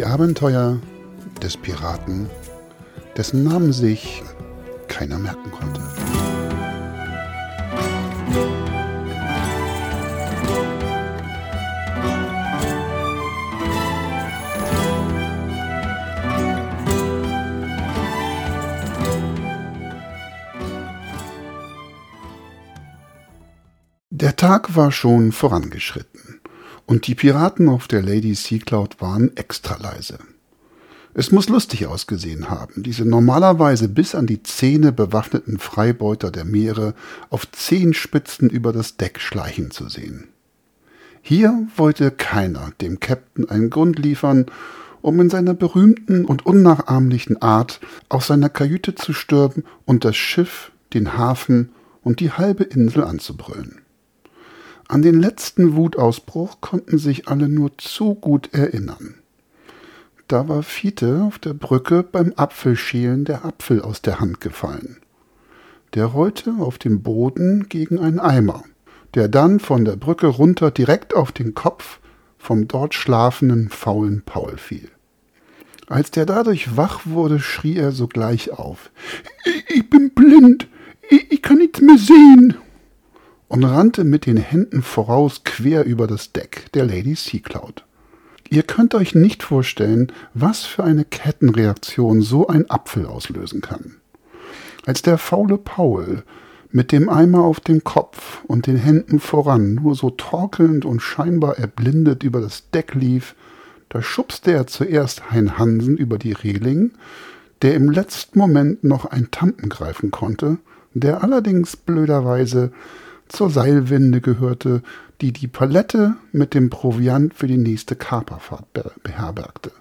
Die Abenteuer des Piraten, dessen Namen sich keiner merken konnte. Der Tag war schon vorangeschritten und die Piraten auf der Lady Sea Cloud waren extra leise. Es muss lustig ausgesehen haben, diese normalerweise bis an die Zähne bewaffneten Freibeuter der Meere auf Zehenspitzen über das Deck schleichen zu sehen. Hier wollte keiner dem Captain einen Grund liefern, um in seiner berühmten und unnachahmlichen Art aus seiner Kajüte zu stürmen und das Schiff, den Hafen und die halbe Insel anzubrüllen. An den letzten Wutausbruch konnten sich alle nur zu gut erinnern. Da war Fiete auf der Brücke beim Apfelschälen der Apfel aus der Hand gefallen. Der rollte auf dem Boden gegen einen Eimer, der dann von der Brücke runter direkt auf den Kopf vom dort schlafenden faulen Paul fiel. Als der dadurch wach wurde, schrie er sogleich auf. Ich, bin blind, ich kann nichts mehr sehen und rannte mit den Händen voraus quer über das Deck der Lady Sea Cloud. Ihr könnt euch nicht vorstellen, was für eine Kettenreaktion so ein Apfel auslösen kann. Als der faule Paul mit dem Eimer auf dem Kopf und den Händen voran nur so torkelnd und scheinbar erblindet über das Deck lief, da schubste er zuerst Hein Hansen über die Reling, der im letzten Moment noch ein Tampen greifen konnte, der allerdings blöderweise zur Seilwinde gehörte, die die Palette mit dem Proviant für die nächste Kaperfahrt beherbergte.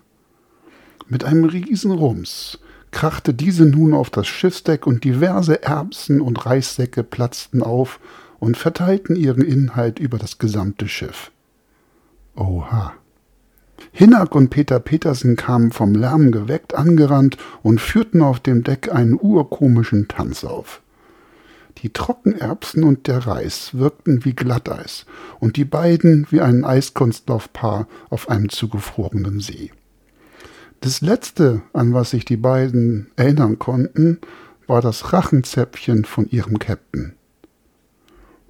Mit einem riesen Rums krachte diese nun auf das Schiffsdeck und diverse Erbsen und Reissäcke platzten auf und verteilten ihren Inhalt über das gesamte Schiff. Oha. Hinnack und Peter Petersen kamen vom Lärm geweckt angerannt und führten auf dem Deck einen urkomischen Tanz auf. Die Trockenerbsen und der Reis wirkten wie Glatteis und die beiden wie ein Eiskunstlaufpaar auf einem zugefrorenen See. Das letzte, an was sich die beiden erinnern konnten, war das Rachenzäpfchen von ihrem Captain.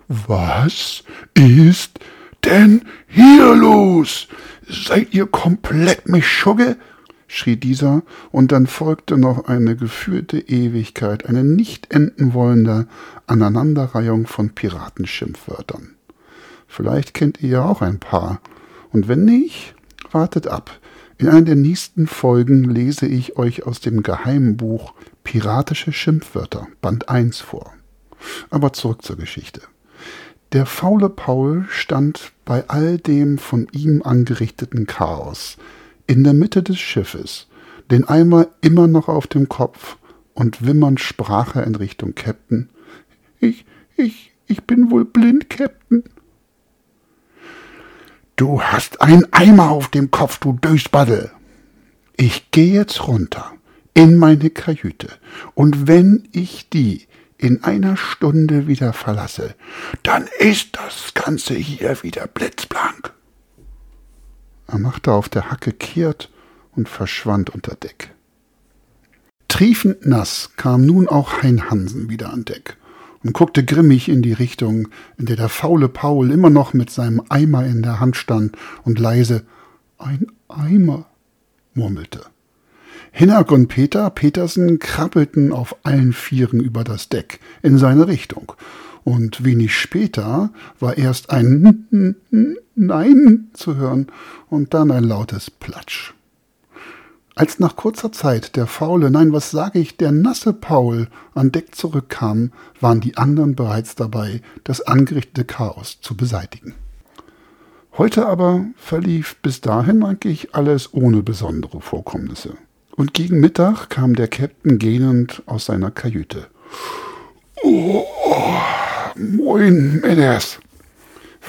Was ist denn hier los? Seid ihr komplett Mischugge? Schrie dieser, und dann folgte noch eine geführte Ewigkeit, eine nicht enden wollende Aneinanderreihung von Piratenschimpfwörtern. Vielleicht kennt ihr ja auch ein paar, und wenn nicht, wartet ab. In einer der nächsten Folgen lese ich euch aus dem geheimen Buch Piratische Schimpfwörter, Band 1 vor. Aber zurück zur Geschichte. Der faule Paul stand bei all dem von ihm angerichteten Chaos in der Mitte des Schiffes, den Eimer immer noch auf dem Kopf, und wimmernd sprach er in Richtung Captain. Ich, ich, ich bin wohl blind, Captain. Du hast einen Eimer auf dem Kopf, du Dösbaddel. Ich gehe jetzt runter in meine Kajüte, und wenn ich die in einer Stunde wieder verlasse, dann ist das Ganze hier wieder blitzblank. Er machte auf der Hacke kehrt und verschwand unter Deck. Triefend nass kam nun auch Hein Hansen wieder an Deck und guckte grimmig in die Richtung, in der der faule Paul immer noch mit seinem Eimer in der Hand stand und leise Ein Eimer murmelte. Hinnack und Peter Petersen krabbelten auf allen Vieren über das Deck in seine Richtung und wenig später war erst ein Nein zu hören und dann ein lautes Platsch. Als nach kurzer Zeit der faule, nein, was sage ich, der nasse Paul an Deck zurückkam, waren die anderen bereits dabei, das angerichtete Chaos zu beseitigen. Heute aber verlief bis dahin eigentlich alles ohne besondere Vorkommnisse. Und gegen Mittag kam der Captain gähnend aus seiner Kajüte. Oh, oh. Moin, Männers.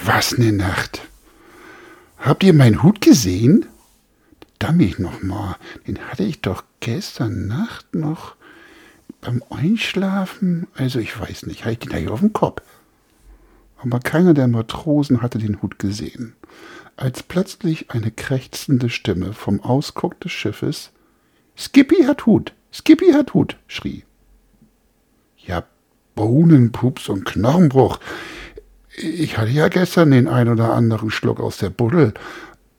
Was ne Nacht. Habt ihr meinen Hut gesehen? Damit noch mal. Den hatte ich doch gestern Nacht noch beim Einschlafen. Also ich weiß nicht, hatte ich den da hier auf dem Kopf. aber keiner der Matrosen hatte den Hut gesehen, als plötzlich eine krächzende Stimme vom Ausguck des Schiffes Skippy hat Hut, Skippy hat Hut, schrie. Ja, Bohnenpups und Knochenbruch. Ich hatte ja gestern den ein oder anderen Schluck aus der Buddel,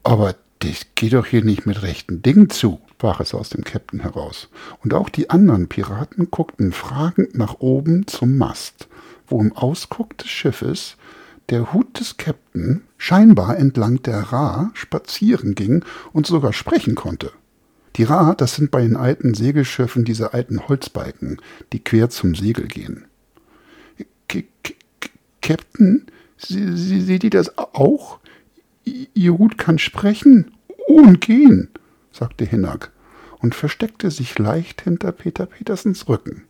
aber das geht doch hier nicht mit rechten Dingen zu, sprach es aus dem Käpt'n heraus. Und auch die anderen Piraten guckten fragend nach oben zum Mast, wo im Ausguck des Schiffes der Hut des Käpt'n scheinbar entlang der Ra spazieren ging und sogar sprechen konnte. Die Ra, das sind bei den alten Segelschiffen diese alten Holzbalken, die quer zum Segel gehen. Captain, seht ihr das auch? Ihr Hut kann sprechen und gehen, sagte Hinnack und versteckte sich leicht hinter Peter Petersens Rücken.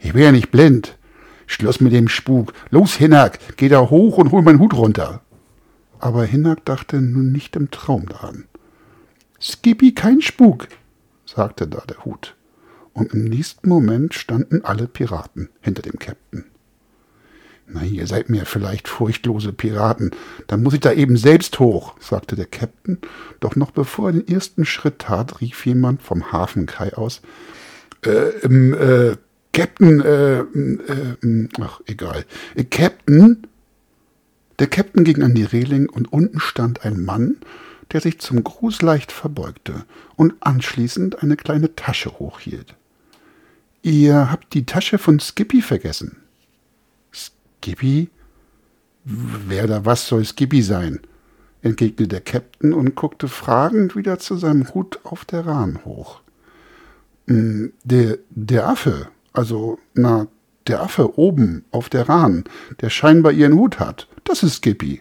Ich bin ja nicht blind. Schluss mit dem Spuk. Los, Hinnack, geh da hoch und hol meinen Hut runter. Aber Hinnack dachte nun nicht im Traum daran. Skippy, kein Spuk, sagte da der Hut. Und im nächsten Moment standen alle Piraten hinter dem Käpt'n. Na, ihr seid mir vielleicht furchtlose Piraten, dann muss ich da eben selbst hoch, sagte der Käpt'n, doch noch bevor er den ersten Schritt tat, rief jemand vom Hafenkai aus, äh, ähm, äh, Captain, äh, äh, ach, egal, äh, Captain? Der Captain ging an die Reling und unten stand ein Mann, der sich zum Gruß leicht verbeugte und anschließend eine kleine Tasche hochhielt. Ihr habt die Tasche von Skippy vergessen. Skippy? Wer da was soll Skippy sein? entgegnete der Käpt'n und guckte fragend wieder zu seinem Hut auf der Rahn hoch. Hm, der, der Affe, also, na, der Affe oben auf der Rahn, der scheinbar ihren Hut hat, das ist Skippy.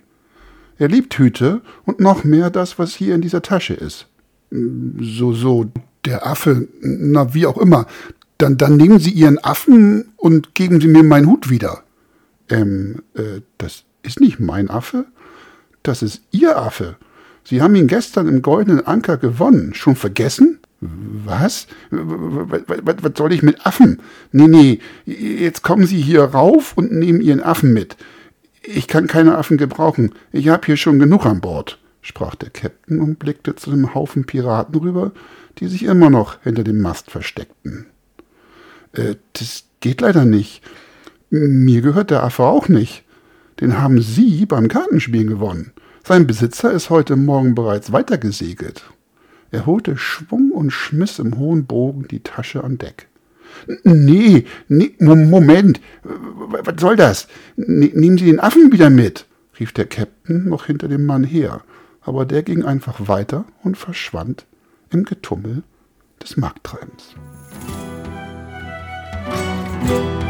Er liebt Hüte und noch mehr das, was hier in dieser Tasche ist. Hm, so, so, der Affe, na, wie auch immer. Dann, dann nehmen Sie Ihren Affen und geben Sie mir meinen Hut wieder ähm, äh, das ist nicht mein Affe, das ist Ihr Affe. Sie haben ihn gestern im Goldenen Anker gewonnen. Schon vergessen? Was? Was, was soll ich mit Affen? Nee, nee, jetzt kommen Sie hier rauf und nehmen Ihren Affen mit. Ich kann keine Affen gebrauchen. Ich habe hier schon genug an Bord, sprach der Käpt'n und blickte zu dem Haufen Piraten rüber, die sich immer noch hinter dem Mast versteckten. Äh, das geht leider nicht. Mir gehört der Affe auch nicht. Den haben Sie beim Kartenspielen gewonnen. Sein Besitzer ist heute Morgen bereits weitergesegelt. Er holte Schwung und schmiss im hohen Bogen die Tasche an Deck. Nee, nee, Moment, was soll das? Nehmen Sie den Affen wieder mit, rief der Käpt'n noch hinter dem Mann her, aber der ging einfach weiter und verschwand im Getummel des Markttreibens. Musik